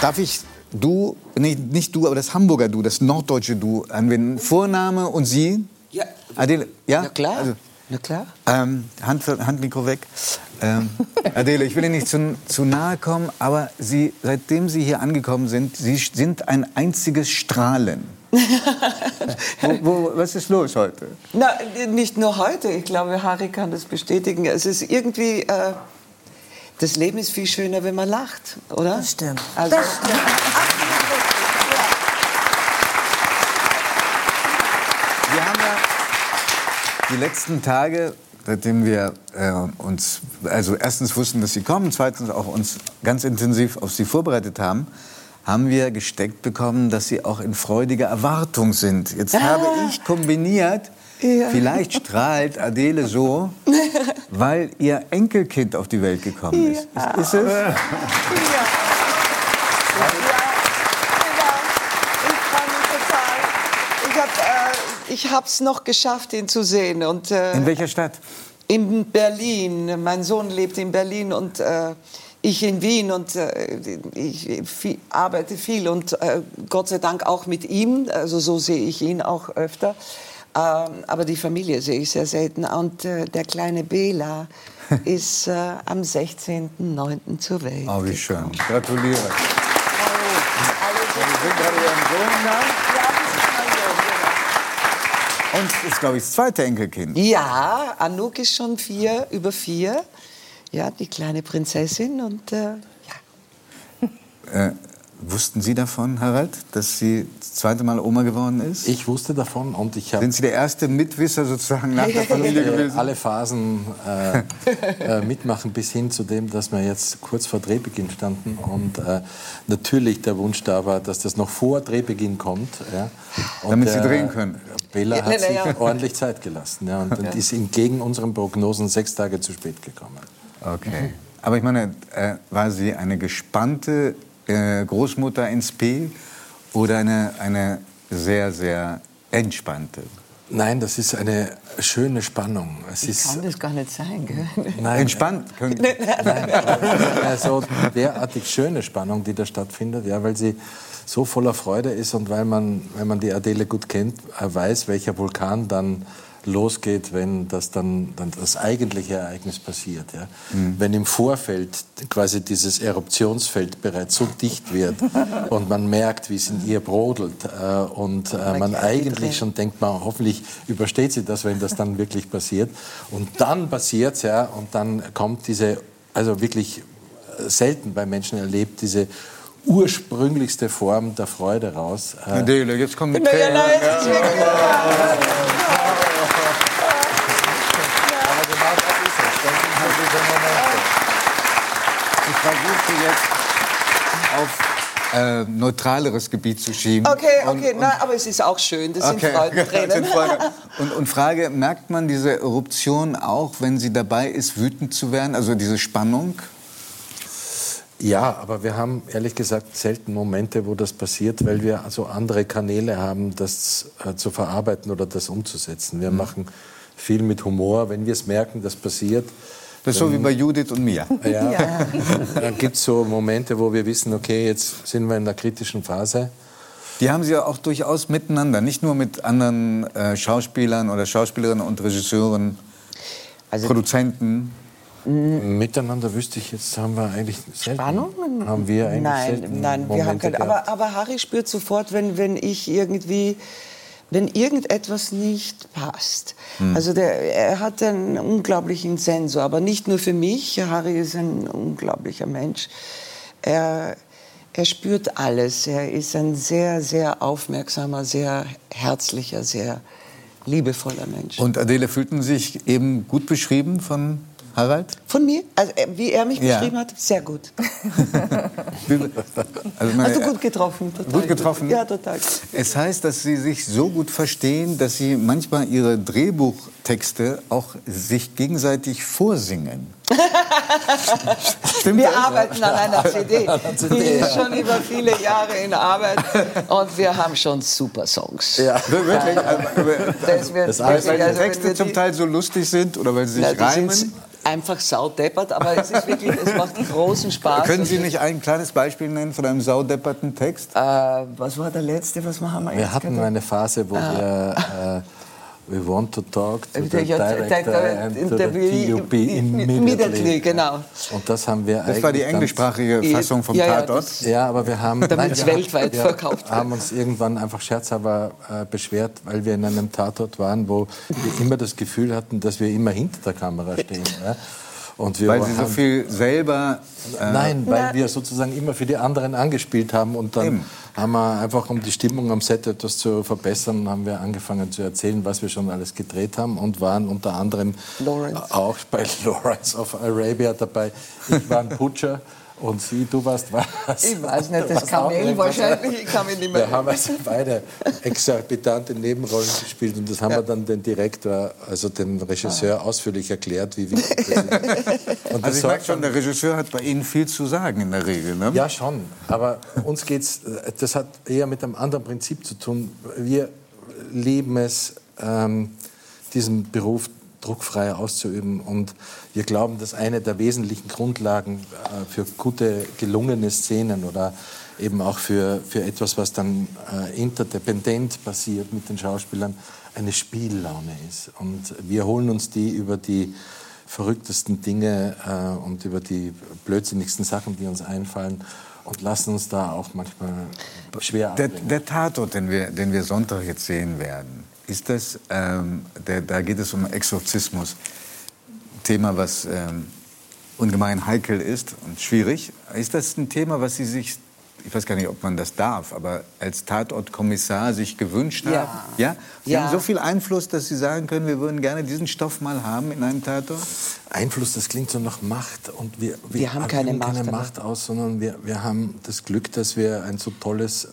Darf ich du, nee, nicht du, aber das Hamburger Du, das norddeutsche Du anwenden? Vorname und Sie? Ja. Adele, ja? Na klar. Also, Na klar. ähm, Hand, Handmikro weg. Ähm, Adele, ich will Ihnen nicht zu, zu nahe kommen, aber Sie, seitdem Sie hier angekommen sind, Sie sind ein einziges Strahlen. wo, wo, was ist los heute? Na, nicht nur heute. Ich glaube, Harry kann das bestätigen. Es ist irgendwie. Äh, das Leben ist viel schöner, wenn man lacht, oder? Das stimmt. Also, Das stimmt. Wir haben ja die letzten Tage, seitdem wir äh, uns, also erstens wussten, dass Sie kommen, zweitens auch uns ganz intensiv auf Sie vorbereitet haben, haben wir gesteckt bekommen, dass Sie auch in freudiger Erwartung sind. Jetzt habe ich kombiniert, Ja. vielleicht strahlt Adele so, weil ihr Enkelkind auf die Welt gekommen ist. Ist, ist es? Ja. Ich habe äh, ich hab's noch geschafft, ihn zu sehen. Und, äh, In welcher Stadt? in Berlin. Mein Sohn lebt in Berlin und äh, ich in Wien. Und äh, ich viel, arbeite viel und äh, Gott sei Dank auch mit ihm. Also so sehe ich ihn auch öfter. Ähm, aber die Familie sehe ich sehr selten. Und äh, der kleine Bela ist äh, am 16.09. zur Welt. Oh, wie schön. Gratuliere. Alle Sie sind gerade Ihren Sohn da. Und das ist, glaube ich, das zweite Enkelkind. Ja, Anouk ist schon vier, über vier. Ja, die kleine Prinzessin und äh, ja. Äh, wussten Sie davon, Harald, dass sie das zweite Mal Oma geworden ist? Ich wusste davon und ich habe Sind Sie der erste Mitwisser sozusagen nach der Familie gewesen? alle Phasen äh, äh, mitmachen, bis hin zu dem, dass wir jetzt kurz vor Drehbeginn standen und äh, natürlich der Wunsch da war, dass das noch vor Drehbeginn kommt. Ja. Und, Damit Sie äh, drehen können. Bella Ja, hat sich ja. ordentlich Zeit gelassen ja, und, und ist entgegen unseren Prognosen sechs Tage zu spät gekommen. Okay. Aber ich meine, äh, war sie eine gespannte äh, Großmutter ins P oder eine, eine sehr, sehr entspannte? Nein, das ist eine schöne Spannung. Es ist Kann das gar nicht sein, gell? Nein, Entspannt? Können, also derartig schöne Spannung, die da stattfindet, ja, weil sie so voller Freude ist und weil man, wenn man die Adele gut kennt, äh, weiß, welcher Vulkan dann losgeht, wenn das dann, dann das eigentliche Ereignis passiert. Ja. Wenn im Vorfeld quasi dieses Eruptionsfeld bereits so dicht wird und man merkt, wie es in ihr brodelt äh, und äh, man eigentlich schon denkt, man hoffentlich übersteht sie das, wenn das dann wirklich passiert. Und dann passiert's ja und dann kommt diese, also wirklich äh, selten bei Menschen erlebt, diese ursprünglichste Form der Freude raus. Äh, jetzt kommt mit Na ja, Tränen. na, jetzt ist wirklich Ich versuche jetzt auf äh, neutraleres Gebiet zu schieben. Okay, Und- okay, und- na, aber es ist auch schön, das sind Okay, Freudentränen. sind Freude. Und, und Frage, merkt man diese Eruption auch, wenn sie dabei ist, wütend zu werden? Also diese Spannung? Ja, aber wir haben ehrlich gesagt selten Momente, wo das passiert, weil wir also andere Kanäle haben, das äh, zu verarbeiten oder das umzusetzen. Wir machen viel mit Humor. Wenn wir es merken, das passiert, Das ist so wie bei Judith und mir. ja, dann gibt es so Momente, wo wir wissen, okay, jetzt sind wir in einer kritischen Phase. Die haben sie ja auch durchaus miteinander, nicht nur mit anderen äh, Schauspielern oder Schauspielerinnen und Regisseuren, Also- Produzenten. Miteinander wüsste ich jetzt, haben wir eigentlich selten. Spannungen? Haben wir eigentlich nein, selten nein, wir haben Momente keine. gehabt. Aber, aber Harry spürt sofort, wenn, wenn ich irgendwie, wenn irgendetwas nicht passt. Hm. Also der, er hat einen unglaublichen Sensor, aber nicht nur für mich. Harry ist ein unglaublicher Mensch. Er, er spürt alles. Er ist ein sehr, sehr aufmerksamer, sehr herzlicher, sehr liebevoller Mensch. Und Adele fühlten sich eben gut beschrieben von Harald? Von mir, also äh, wie er mich Ja. beschrieben hat, sehr gut. Also meine- Also gut getroffen. Total Gut getroffen? Ja, total. Es heißt, dass Sie sich so gut verstehen, dass Sie manchmal Ihre Drehbuchtexte auch sich gegenseitig vorsingen. Stimmt Wir das? arbeiten an einer CD. Die ist schon über viele Jahre in Arbeit und wir haben schon super Songs. Ja. Wirklich? Also, Das heißt, weil die also Texte zum Teil so lustig sind oder weil sie Na, sich die reimen? Einfach saudeppert, aber es ist wirklich, es macht großen Spaß. Können Sie nicht ein kleines Beispiel nennen von einem saudepperten Text? Äh, was war der letzte? Was haben wir, wir jetzt hatten gehabt? eine Phase, wo wir äh, We want to talk to the Ja, director der- and to the DUP immediately. Genau. Und das haben wir Das war die englischsprachige Ja, Fassung vom ja, ja, Tatort. Ja, aber wir haben Damit es weltweit wir verkauft haben uns irgendwann einfach scherzhalber äh, beschwert, weil wir in einem Tatort waren, wo wir immer das Gefühl hatten, dass wir immer hinter der Kamera stehen. Ja? Und wir Weil Sie so viel selber. Äh, Nein, weil wir sozusagen immer für die anderen angespielt haben und dann Eben. haben wir einfach, um die Stimmung am Set etwas zu verbessern, haben wir angefangen zu erzählen, was wir schon alles gedreht haben und waren unter anderem Lawrence. auch bei Lawrence of Arabia dabei. Ich war ein Butcher und Sie, du warst was? Ich weiß nicht, das Kamel wahrscheinlich, ich kann mich nicht mehr Wir haben also beide exorbitante Nebenrollen gespielt und das haben wir dann den Direktor, also den Regisseur, ausführlich erklärt, wie wichtig das ist. Und das also ich merke schon, der Regisseur hat bei Ihnen viel zu sagen in der Regel. Ne? ja, schon. Aber uns geht's, äh, das hat eher mit einem anderen Prinzip zu tun. Wir lieben es, ähm, diesen Beruf druckfrei auszuüben. Und wir glauben, dass eine der wesentlichen Grundlagen äh, für gute, gelungene Szenen oder eben auch für, für etwas, was dann äh, interdependent passiert mit den Schauspielern, eine Spiellaune ist. Und wir holen uns die über die verrücktesten Dinge äh, und über die blödsinnigsten Sachen, die uns einfallen und lassen uns da auch manchmal schwer Der, abbringen. der Tatort, den wir, den wir Sonntag jetzt sehen werden, ist das, ähm, der, da geht es um Exorzismus. Thema, was ähm, ungemein heikel ist und schwierig. Ist das ein Thema, was Sie sich, ich weiß gar nicht, ob man das darf, aber als Tatortkommissar sich gewünscht Ja. haben? Ja. Sie Ja. haben so viel Einfluss, dass Sie sagen können, wir würden gerne diesen Stoff mal haben in einem Tatort? Einfluss, das klingt so nach Macht. Und wir, Wir haben keine Macht, keine Macht aus, sondern wir, wir haben das Glück, dass wir ein so tolles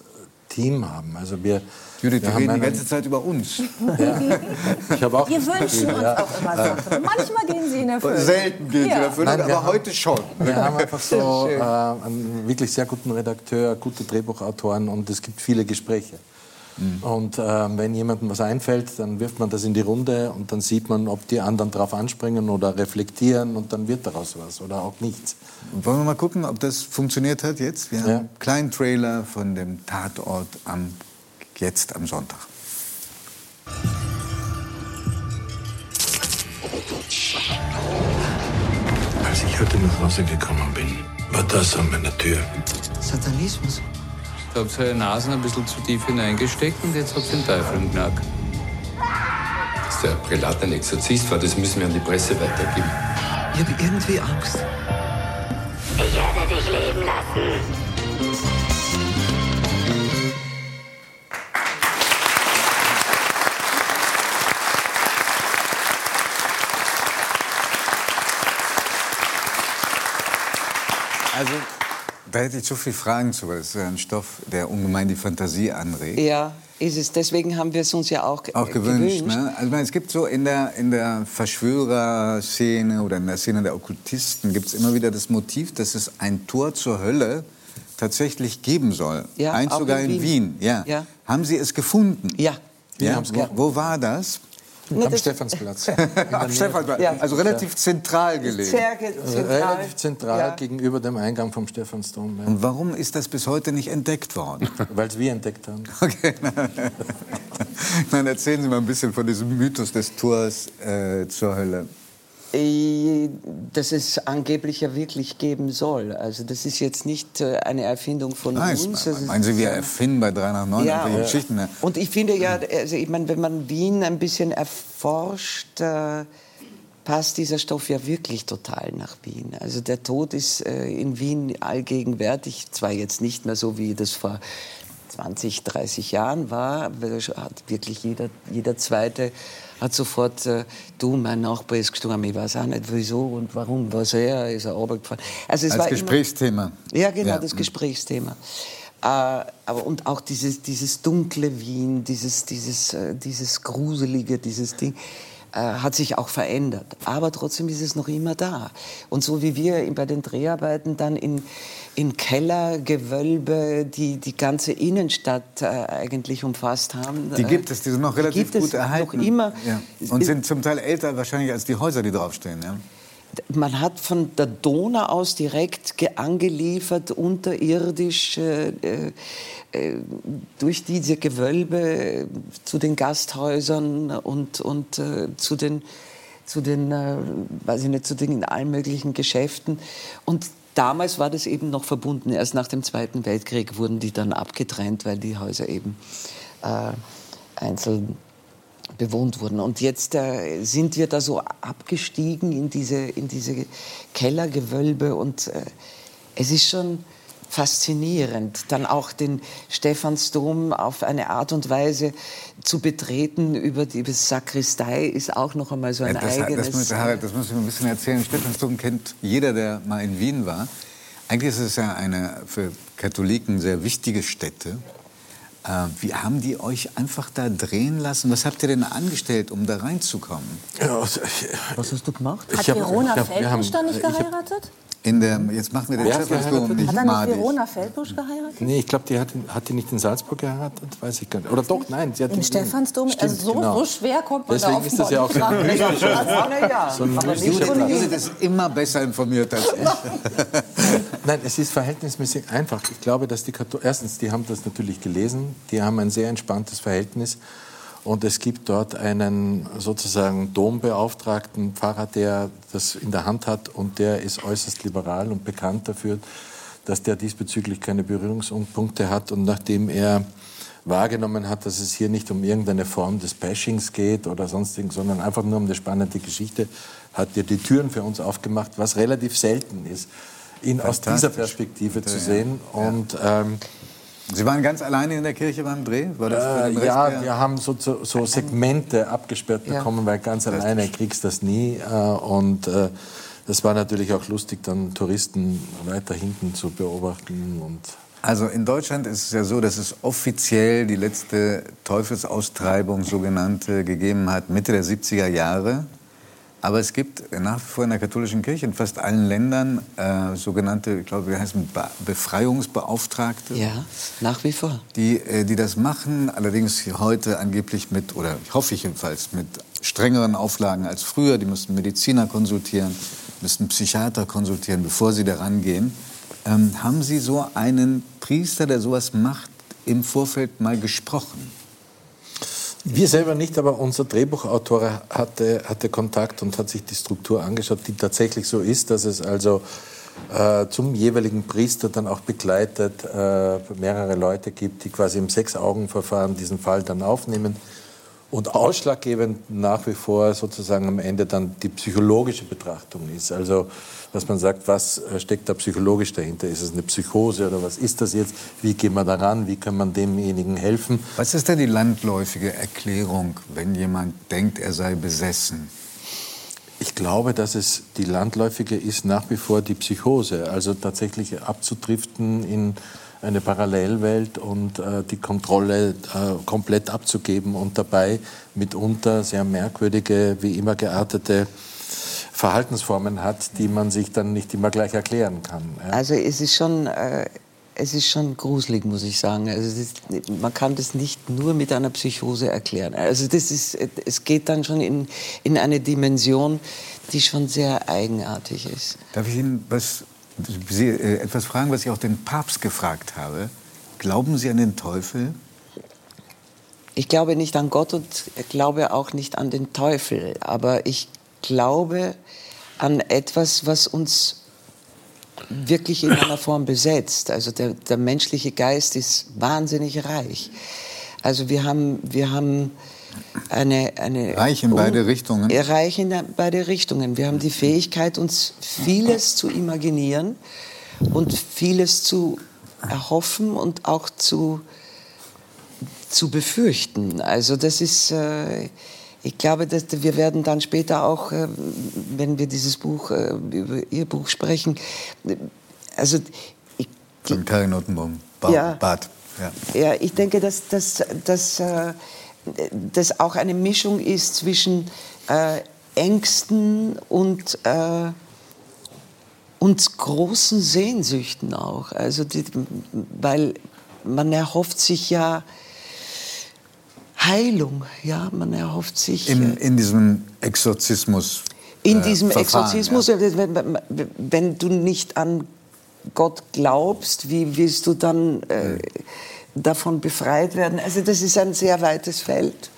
Team haben. Also wir, Judith, wir wir haben reden die ganze Zeit über uns. Ich habe auch Wir wünschen uns Ja. auch immer Sachen. Manchmal gehen sie in Erfüllung. Selten gehen Sie Ja. dafür, Nein, aber haben- heute schon. Wir haben einfach so äh, einen wirklich sehr guten Redakteur, gute Drehbuchautoren und es gibt viele Gespräche. Und äh, wenn jemandem was einfällt, dann wirft man das in die Runde und dann sieht man, ob die anderen darauf anspringen oder reflektieren und dann wird daraus was oder auch nichts. Wollen wir mal gucken, ob das funktioniert hat jetzt? Wir haben Ja. einen kleinen Trailer von dem Tatort am, jetzt am Sonntag. Als ich heute nach Hause gekommen bin, war das an meiner Tür. Satanismus. Da habt ihr eure Nasen ein bisschen zu tief hineingesteckt und jetzt habt ihr den Teufel im Knack. Dass der Prälat ein Exorzist war, das müssen wir an die Presse weitergeben. Ich habe irgendwie Angst. Also, da hätte ich so viele Fragen zu, weil es ist ein Stoff, der ungemein die Fantasie anregt. Ja, ist es. Deswegen haben wir es uns ja auch, ge- Auch gewünscht. Ne? Also, ich meine, es gibt so in der, in der Verschwörerszene oder in der Szene der Okkultisten gibt es immer wieder das Motiv, dass es ein Tor zur Hölle tatsächlich geben soll. Ja, Eins sogar in in Wien. Wien. Ja. Ja. Haben Sie es gefunden? Ja. Ja, wo, wo war das? Am das- Stephansplatz. Am Stephansplatz. Ja. Also relativ zentral gelegen. Sehr ge- zentral. Relativ zentral Ja. gegenüber dem Eingang vom Stephansdom, ja. Und warum ist das bis heute nicht entdeckt worden? weil es wir entdeckt haben. Okay. Nein, erzählen Sie mal ein bisschen von diesem Mythos des Tors äh, zur Hölle. Äh, Dass es angeblich ja wirklich geben soll. Also das ist jetzt nicht äh, eine Erfindung von Nein, uns. ist- meinen Sie, wir erfinden bei 3 nach 9 Ja. irgendwelche Geschichten? Ne? Und ich finde ja, also ich meine, wenn man Wien ein bisschen erforscht, äh, passt dieser Stoff ja wirklich total nach Wien. Also der Tod ist äh, in Wien allgegenwärtig, zwar jetzt nicht mehr so, wie das vor 20, 30 Jahren war, hat wirklich jeder, jeder Zweite hat sofort, äh, du, mein Nachbar ist gestorben, ich weiß auch nicht wieso und warum, was er, ist er runtergefallen. Also es Als war immer- Gesprächsthema. ja, genau, Ja. das Gesprächsthema. Äh, aber und auch dieses, dieses dunkle Wien, dieses, dieses, äh, dieses gruselige, dieses Ding, hat sich auch verändert. Aber trotzdem ist es noch immer da. Und so wie wir bei den Dreharbeiten dann in, in Kellergewölbe die die ganze Innenstadt äh, eigentlich umfasst haben. Die äh, gibt es, die sind noch die relativ gibt es gut erhalten. Noch immer. Ja. Und sind zum Teil älter wahrscheinlich als die Häuser, die draufstehen. Ja? Man hat von der Donau aus direkt ge- angeliefert, unterirdisch, äh, äh, durch diese Gewölbe äh, zu den Gasthäusern und, und äh, zu den, zu den, äh, weiß ich nicht, zu den allen möglichen Geschäften. Und damals war das eben noch verbunden. Erst nach dem Zweiten Weltkrieg wurden die dann abgetrennt, weil die Häuser eben äh, einzeln bewohnt wurden. Und jetzt äh, sind wir da so abgestiegen in diese, in diese Kellergewölbe und äh, es ist schon faszinierend, dann auch den Stephansdom auf eine Art und Weise zu betreten über die Sakristei ist auch noch einmal so ein Ja, das, eigenes. das, muss, Harald, das muss ich ein bisschen erzählen. Stephansdom kennt jeder, der mal in Wien war. Eigentlich ist es ja eine für Katholiken sehr wichtige Stätte. Äh, wie haben die euch einfach da drehen lassen? Was habt ihr denn angestellt, um da reinzukommen? Ja, also, ich, Was hast du gemacht? Hat Verona dann nicht ich hab- geheiratet? In der, jetzt machen wir den geheiratet? nicht Hat dann nicht. Verona Feldbusch geheiratet? nee, ich glaube, die hat, hat die nicht in Salzburg geheiratet? Weiß ich gar nicht. Oder doch, nein. Sie hat in- Stephansdom? Stimmt, also so, genau. so schwer kommt man Deswegen da ist das ja auch so ein So ein Judith ist immer besser informiert als ich. Nein, es ist verhältnismäßig einfach. Ich glaube, dass die Katholiken, erstens, die haben das natürlich gelesen, die haben ein sehr entspanntes Verhältnis. Und es gibt dort einen sozusagen Dombeauftragten Pfarrer, der das in der Hand hat und der ist äußerst liberal und bekannt dafür, dass der diesbezüglich keine Berührungspunkte hat. Und nachdem er wahrgenommen hat, dass es hier nicht um irgendeine Form des Bashings geht oder sonstigen, sondern einfach nur um eine spannende Geschichte, hat er die Türen für uns aufgemacht, was relativ selten ist, ihn aus dieser. Perspektive zu sehen. Und ähm, Sie waren ganz alleine in der Kirche beim Dreh? War das für äh, ja, wir haben so, so, so Segmente abgesperrt Ja. bekommen, weil ganz alleine kriegst du das nie. Äh, und äh, das war natürlich auch lustig, dann Touristen weiter hinten zu beobachten. Und Also in Deutschland ist es ja so, dass es offiziell die letzte Teufelsaustreibung sogenannte gegeben hat, Mitte der 70er Jahre. Aber es gibt nach wie vor in der katholischen Kirche in fast allen Ländern äh, sogenannte, ich glaube, wir heißen Be Befreiungsbeauftragte. Ja, nach wie vor. die, äh, die das machen, allerdings heute angeblich mit, oder ich hoffe ich jedenfalls, mit strengeren Auflagen als früher. Die müssen Mediziner konsultieren, müssen Psychiater konsultieren, bevor sie daran gehen. Ähm, haben Sie so einen Priester, der sowas macht, im Vorfeld mal gesprochen? Wir selber nicht, aber unser Drehbuchautor hatte, hatte Kontakt und hat sich die Struktur angeschaut, die tatsächlich so ist, dass es also äh, zum jeweiligen Priester dann auch begleitet äh, mehrere Leute gibt, die quasi im Sechs-Augen-Verfahren diesen Fall dann aufnehmen. Und ausschlaggebend nach wie vor sozusagen am Ende dann die psychologische Betrachtung ist. Also, dass man sagt, was äh, steckt da psychologisch dahinter? Ist es eine Psychose oder was ist das jetzt? Wie gehen wir daran? Wie kann man demjenigen helfen? Was ist denn die landläufige Erklärung, wenn jemand denkt, er sei besessen? Ich glaube, dass es die landläufige ist nach wie vor die Psychose, also tatsächlich abzudriften in eine Parallelwelt und äh, die Kontrolle äh, komplett abzugeben und dabei mitunter sehr merkwürdige, wie immer geartete Verhaltensformen hat, die man sich dann nicht immer gleich erklären kann. Ja. Also es ist schon, äh, es ist schon gruselig, muss ich sagen. Also ist, man kann das nicht nur mit einer Psychose erklären. Also das ist, es geht dann schon in, in eine Dimension, die schon sehr eigenartig ist. Darf ich Ihnen was, Sie, äh, etwas fragen, was ich auch den Papst gefragt habe? Glauben Sie an den Teufel? Ich glaube nicht an Gott und glaube auch nicht an den Teufel, aber ich glaube an etwas, was uns wirklich in einer Form besetzt. Also der, der menschliche Geist ist wahnsinnig reich. Also wir haben, wir haben eine, eine Reich in beide Richtungen? Reich in beide Richtungen. Wir haben die Fähigkeit, uns vieles zu imaginieren und vieles zu erhoffen und auch zu zu befürchten. Also das ist, äh, ich glaube, dass wir werden dann später auch, äh, wenn wir dieses Buch, äh, über Ihr Buch sprechen, also ich, Von Karin Ottenbaum. Ba Ja. Bad. Ja. ja, ich denke, dass, dass, dass das auch eine Mischung ist zwischen äh, Ängsten und, äh, und großen Sehnsüchten auch. Also die, weil man erhofft sich ja Heilung, ja, man erhofft sich In, äh, in diesem Exorzismus. In äh, diesem Verfahren, Exorzismus, ja. wenn, wenn du nicht an Gott glaubst, wie willst du dann äh, davon befreit werden? Also das ist ein sehr weites Feld.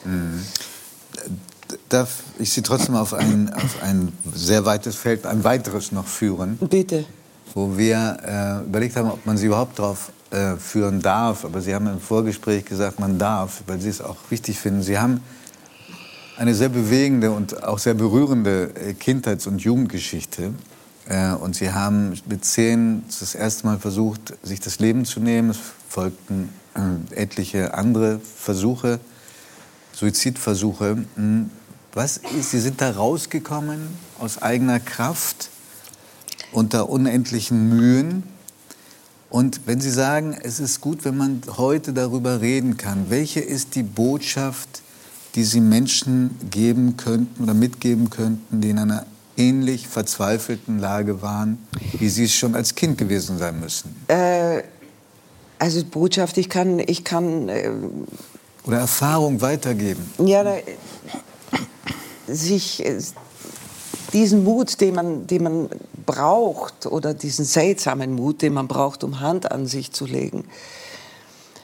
Darf ich Sie trotzdem auf ein, auf ein sehr weites Feld, ein weiteres noch führen? Bitte. wo wir äh, überlegt haben, ob man sie überhaupt darauf äh, führen darf. Aber Sie haben im Vorgespräch gesagt, man darf, weil Sie es auch wichtig finden. Sie haben eine sehr bewegende und auch sehr berührende äh, Kindheits- und Jugendgeschichte. Äh, und Sie haben mit zehn das erste Mal versucht, sich das Leben zu nehmen. Es folgten etliche andere Versuche, Suizidversuche. Hm, Was ist, Sie sind da rausgekommen aus eigener Kraft? unter unendlichen Mühen. Und wenn Sie sagen, es ist gut, wenn man heute darüber reden kann, welche ist die Botschaft, die Sie Menschen geben könnten oder mitgeben könnten, die in einer ähnlich verzweifelten Lage waren, wie Sie es schon als Kind gewesen sein müssen? Äh, also Botschaft, ich kann, ich kann äh, Oder Erfahrung weitergeben? ja, da, sich äh, diesen Mut, den man, den man braucht, oder diesen seltsamen Mut, den man braucht, um Hand an sich zu legen,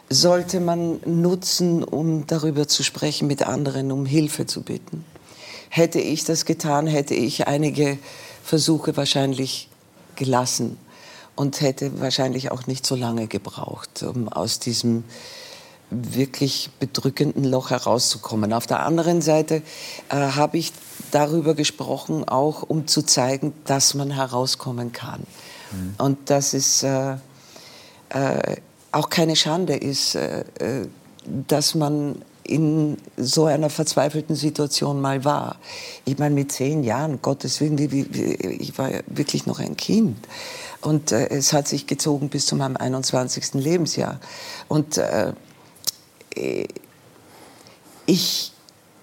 sollte man nutzen, um darüber zu sprechen mit anderen, um Hilfe zu bitten. Hätte ich das getan, hätte ich einige Versuche wahrscheinlich gelassen und hätte wahrscheinlich auch nicht so lange gebraucht, um aus diesem wirklich bedrückenden Loch herauszukommen. Auf der anderen Seite äh, habe ich darüber gesprochen, auch um zu zeigen, dass man herauskommen kann. Und dass es äh, äh, auch keine Schande ist, äh, äh, dass man in so einer verzweifelten Situation mal war. Ich meine, mit zehn Jahren, Gottes Willen, ich war ja wirklich noch ein Kind. Und äh, es hat sich gezogen bis zu meinem 21. Lebensjahr. Und äh, ich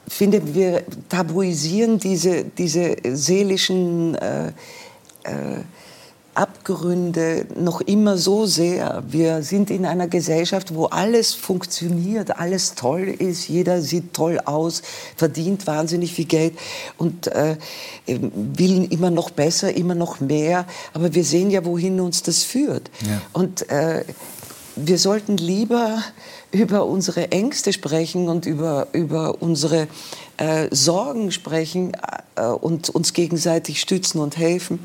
finde, wir tabuisieren diese, diese seelischen äh, äh, Abgründe noch immer so sehr. Wir sind in einer Gesellschaft, wo alles funktioniert, alles toll ist, jeder sieht toll aus, verdient wahnsinnig viel Geld und äh, will immer noch besser, immer noch mehr. Aber wir sehen ja, wohin uns das führt. Ja. Und äh, wir sollten lieber über unsere Ängste sprechen und über, über unsere äh, Sorgen sprechen äh, und uns gegenseitig stützen und helfen.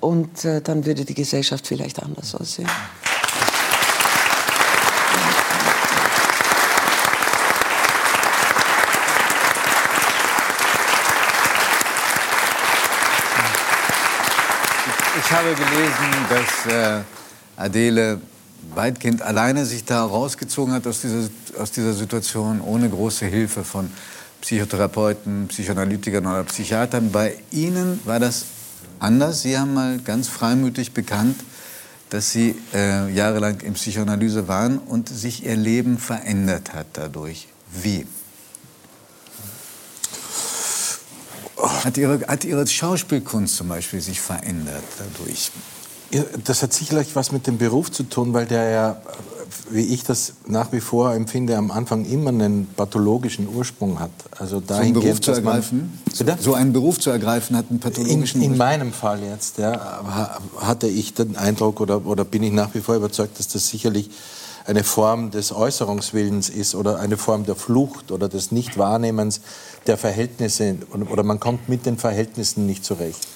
Und äh, dann würde die Gesellschaft vielleicht anders aussehen. Ich habe gelesen, dass äh, Adele weitgehend alleine sich da rausgezogen hat aus dieser, aus dieser Situation, ohne große Hilfe von Psychotherapeuten, Psychoanalytikern oder Psychiatern. Bei Ihnen war das anders. Sie haben mal ganz freimütig bekannt, dass Sie äh, jahrelang in Psychoanalyse waren und sich Ihr Leben verändert hat dadurch. Wie? Hat ihre, hat ihre Schauspielkunst zum Beispiel sich verändert dadurch? Das hat sicherlich was mit dem Beruf zu tun, weil der ja, wie ich das nach wie vor empfinde, am Anfang immer einen pathologischen Ursprung hat. Also So einen Beruf zu man- ergreifen? Bitte? So einen Beruf zu ergreifen hat einen In, pathologischen in Ursprung. meinem Fall jetzt ja, ha- hatte ich den Eindruck oder, oder bin ich nach wie vor überzeugt, dass das sicherlich eine Form des Äußerungswillens ist oder eine Form der Flucht oder des Nichtwahrnehmens der Verhältnisse oder man kommt mit den Verhältnissen nicht zurecht.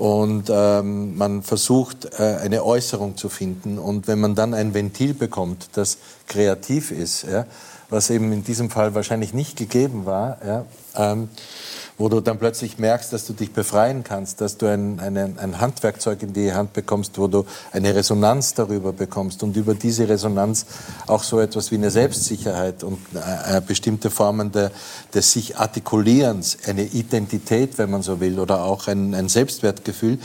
Und ähm, man versucht, äh, eine Äußerung zu finden. Und wenn man dann ein Ventil bekommt, das kreativ ist, ja, was eben in diesem Fall wahrscheinlich nicht gegeben war, ja, ähm, wo du dann plötzlich merkst, dass du dich befreien kannst, dass du ein, eine, ein Handwerkzeug in die Hand bekommst, wo du eine Resonanz darüber bekommst und über diese Resonanz auch so etwas wie eine Selbstsicherheit und äh, äh, bestimmte Formen der, des sich Artikulierens, eine Identität, wenn man so will, oder auch ein, ein Selbstwertgefühl,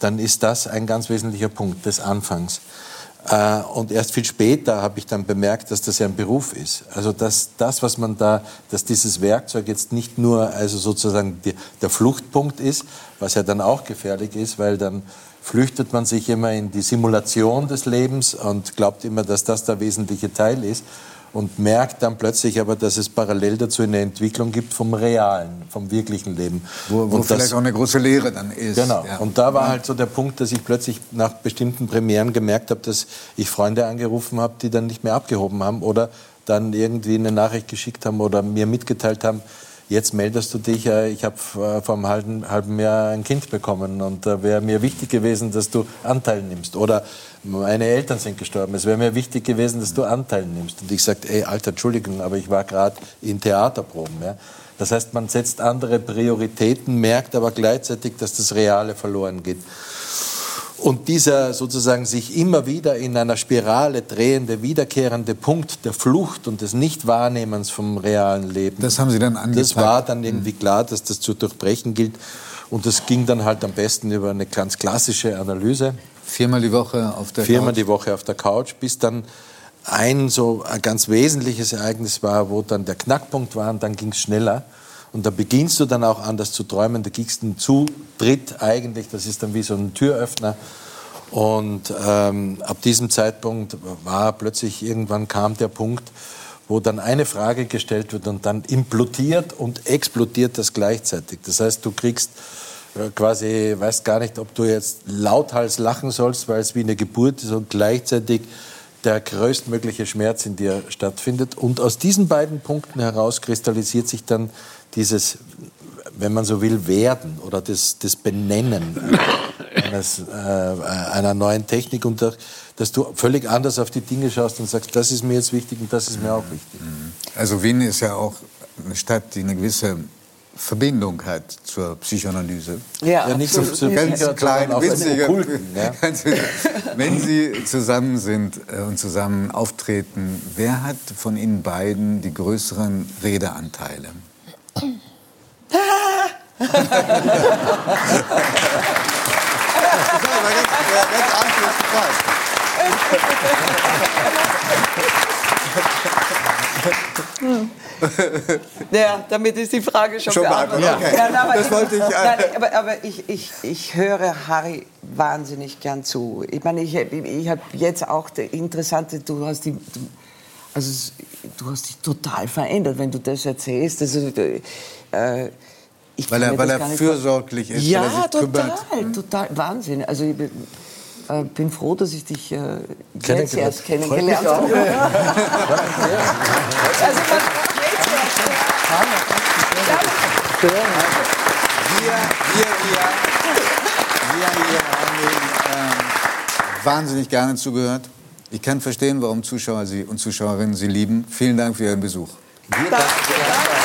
dann ist das ein ganz wesentlicher Punkt des Anfangs. Äh, Und erst viel später habe ich dann bemerkt, dass das ja ein Beruf ist. Also dass das, was man da, dass dieses Werkzeug jetzt nicht nur also sozusagen die, der Fluchtpunkt ist, was ja dann auch gefährlich ist, weil dann flüchtet man sich immer in die Simulation des Lebens und glaubt immer, dass das der wesentliche Teil ist. Und merkt dann plötzlich aber, dass es parallel dazu eine Entwicklung gibt vom realen, vom wirklichen Leben. Wo, wo und vielleicht das, auch eine große Lehre dann ist. Genau. Ja. Und da war halt so der Punkt, dass ich plötzlich nach bestimmten Premieren gemerkt habe, dass ich Freunde angerufen habe, die dann nicht mehr abgehoben haben oder dann irgendwie eine Nachricht geschickt haben oder mir mitgeteilt haben, jetzt meldest du dich, äh, ich habe äh, vor einem halben, halben Jahr ein Kind bekommen und da wäre mir wichtig gewesen, dass du Anteil nimmst. Oder meine Eltern sind gestorben, es wäre mir wichtig gewesen, dass du Anteil nimmst. Und ich sagte, ey, Alter, Entschuldigung, aber ich war gerade in Theaterproben. Ja? Das heißt, man setzt andere Prioritäten, merkt aber gleichzeitig, dass das Reale verloren geht. Und dieser sozusagen sich immer wieder in einer Spirale drehende, wiederkehrende Punkt der Flucht und des Nichtwahrnehmens vom realen Leben. Das haben Sie dann angepackt. Das war dann irgendwie klar, dass das zu durchbrechen gilt. Und das ging dann halt am besten über eine ganz klassische Analyse. Viermal die Woche auf der Viermal Couch. die Woche auf der Couch, bis dann ein so ein ganz wesentliches Ereignis war, wo dann der Knackpunkt war und dann ging es schneller. Und da beginnst du dann auch anders zu träumen. Da gibst einen Zutritt eigentlich, das ist dann wie so ein Türöffner. Und ähm, ab diesem Zeitpunkt war plötzlich, irgendwann kam der Punkt, wo dann eine Frage gestellt wird und dann implodiert und explodiert das gleichzeitig. Das heißt, du kriegst äh, quasi, weißt gar nicht, ob du jetzt lauthals lachen sollst, weil es wie eine Geburt ist und gleichzeitig der größtmögliche Schmerz in dir stattfindet. Und aus diesen beiden Punkten heraus kristallisiert sich dann dieses, wenn man so will, Werden oder das, das Benennen eines, äh, einer neuen Technik und da- dass du völlig anders auf die Dinge schaust und sagst, das ist mir jetzt wichtig und das ist mir auch wichtig. Also Wien ist ja auch eine Stadt, die eine gewisse Verbindung hat zur Psychoanalyse. Ja, Ja, nicht so, so Ganz sicher, klein, sondern auf einen winzige. Okkulten, ja. Wenn Sie zusammen sind äh, und zusammen auftreten, wer hat von Ihnen beiden die größeren Redeanteile? Ja, damit ist die Frage schon, Schon beantwortet. okay. Nein, aber, Das wollte ich, äh, Nein, aber, aber ich, ich, ich höre Harry wahnsinnig gern zu. Ich meine, ich, ich habe jetzt auch die interessante, du hast die, also du hast dich total verändert, wenn du das erzählst. Also, äh, ich Weil kann er, mir weil er gar nicht fürsorglich ist, ja, weil er sich total, kümmert. total, Wahnsinn. Also ich bin, äh, bin froh, dass ich dich äh, jetzt Kennengelernt. erst kennengelernt auch. habe. also man, jetzt erst. Wir, wir, wir, wir hier haben Ihnen ähm, wahnsinnig gerne zugehört. Ich kann verstehen, warum Zuschauer Sie und Zuschauerinnen Sie lieben. Vielen Dank für Ihren Besuch. Wir danken-